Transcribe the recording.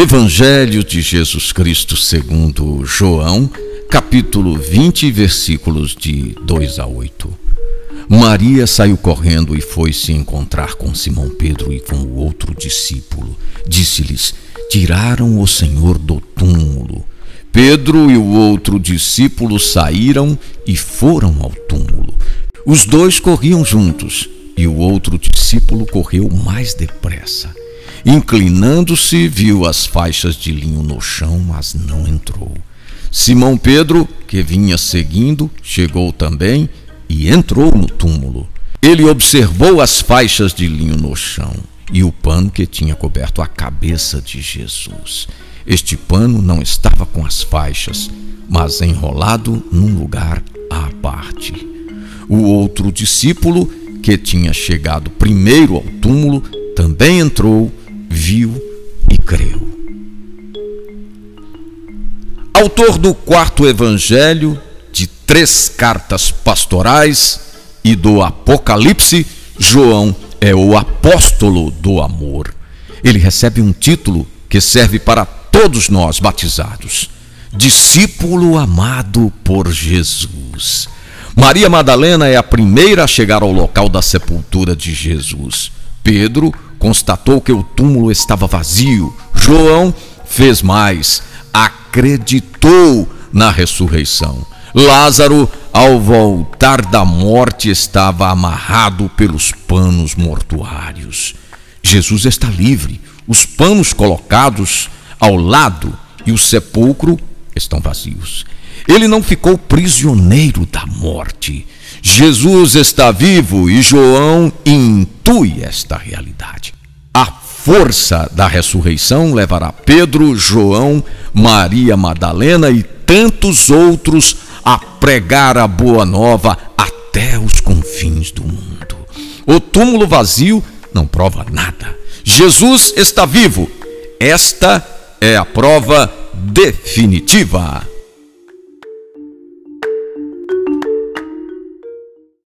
Evangelho de Jesus Cristo segundo João, capítulo 20, versículos de 2 a 8. Maria saiu correndo e foi se encontrar com Simão Pedro e com o outro discípulo. Disse-lhes: Tiraram o Senhor do túmulo. Pedro e o outro discípulo saíram e foram ao túmulo. Os dois corriam juntos e o outro discípulo correu mais depressa Inclinando-se, viu as faixas de linho no chão, mas não entrou. Simão Pedro, que vinha seguindo, chegou também e entrou no túmulo. Ele observou as faixas de linho no chão e o pano que tinha coberto a cabeça de Jesus. Este pano não estava com as faixas, mas enrolado num lugar à parte. O outro discípulo, que tinha chegado primeiro ao túmulo, também entrou viu e creu. Autor do quarto evangelho, de três cartas pastorais e do Apocalipse, João é o apóstolo do amor. Ele recebe um título que serve para todos nós batizados: discípulo amado por Jesus. Maria Madalena é a primeira a chegar ao local da sepultura de Jesus. Pedro constatou que o túmulo estava vazio. João fez mais, acreditou na ressurreição. Lázaro, ao voltar da morte, estava amarrado pelos panos mortuários. Jesus está livre, os panos colocados ao lado e o sepulcro estão vazios. Ele não ficou prisioneiro da morte. Jesus está vivo e João intui esta realidade. A força da ressurreição levará Pedro, João, Maria Madalena e tantos outros a pregar a boa nova até os confins do mundo. O túmulo vazio não prova nada. Jesus está vivo. Esta é a prova definitiva.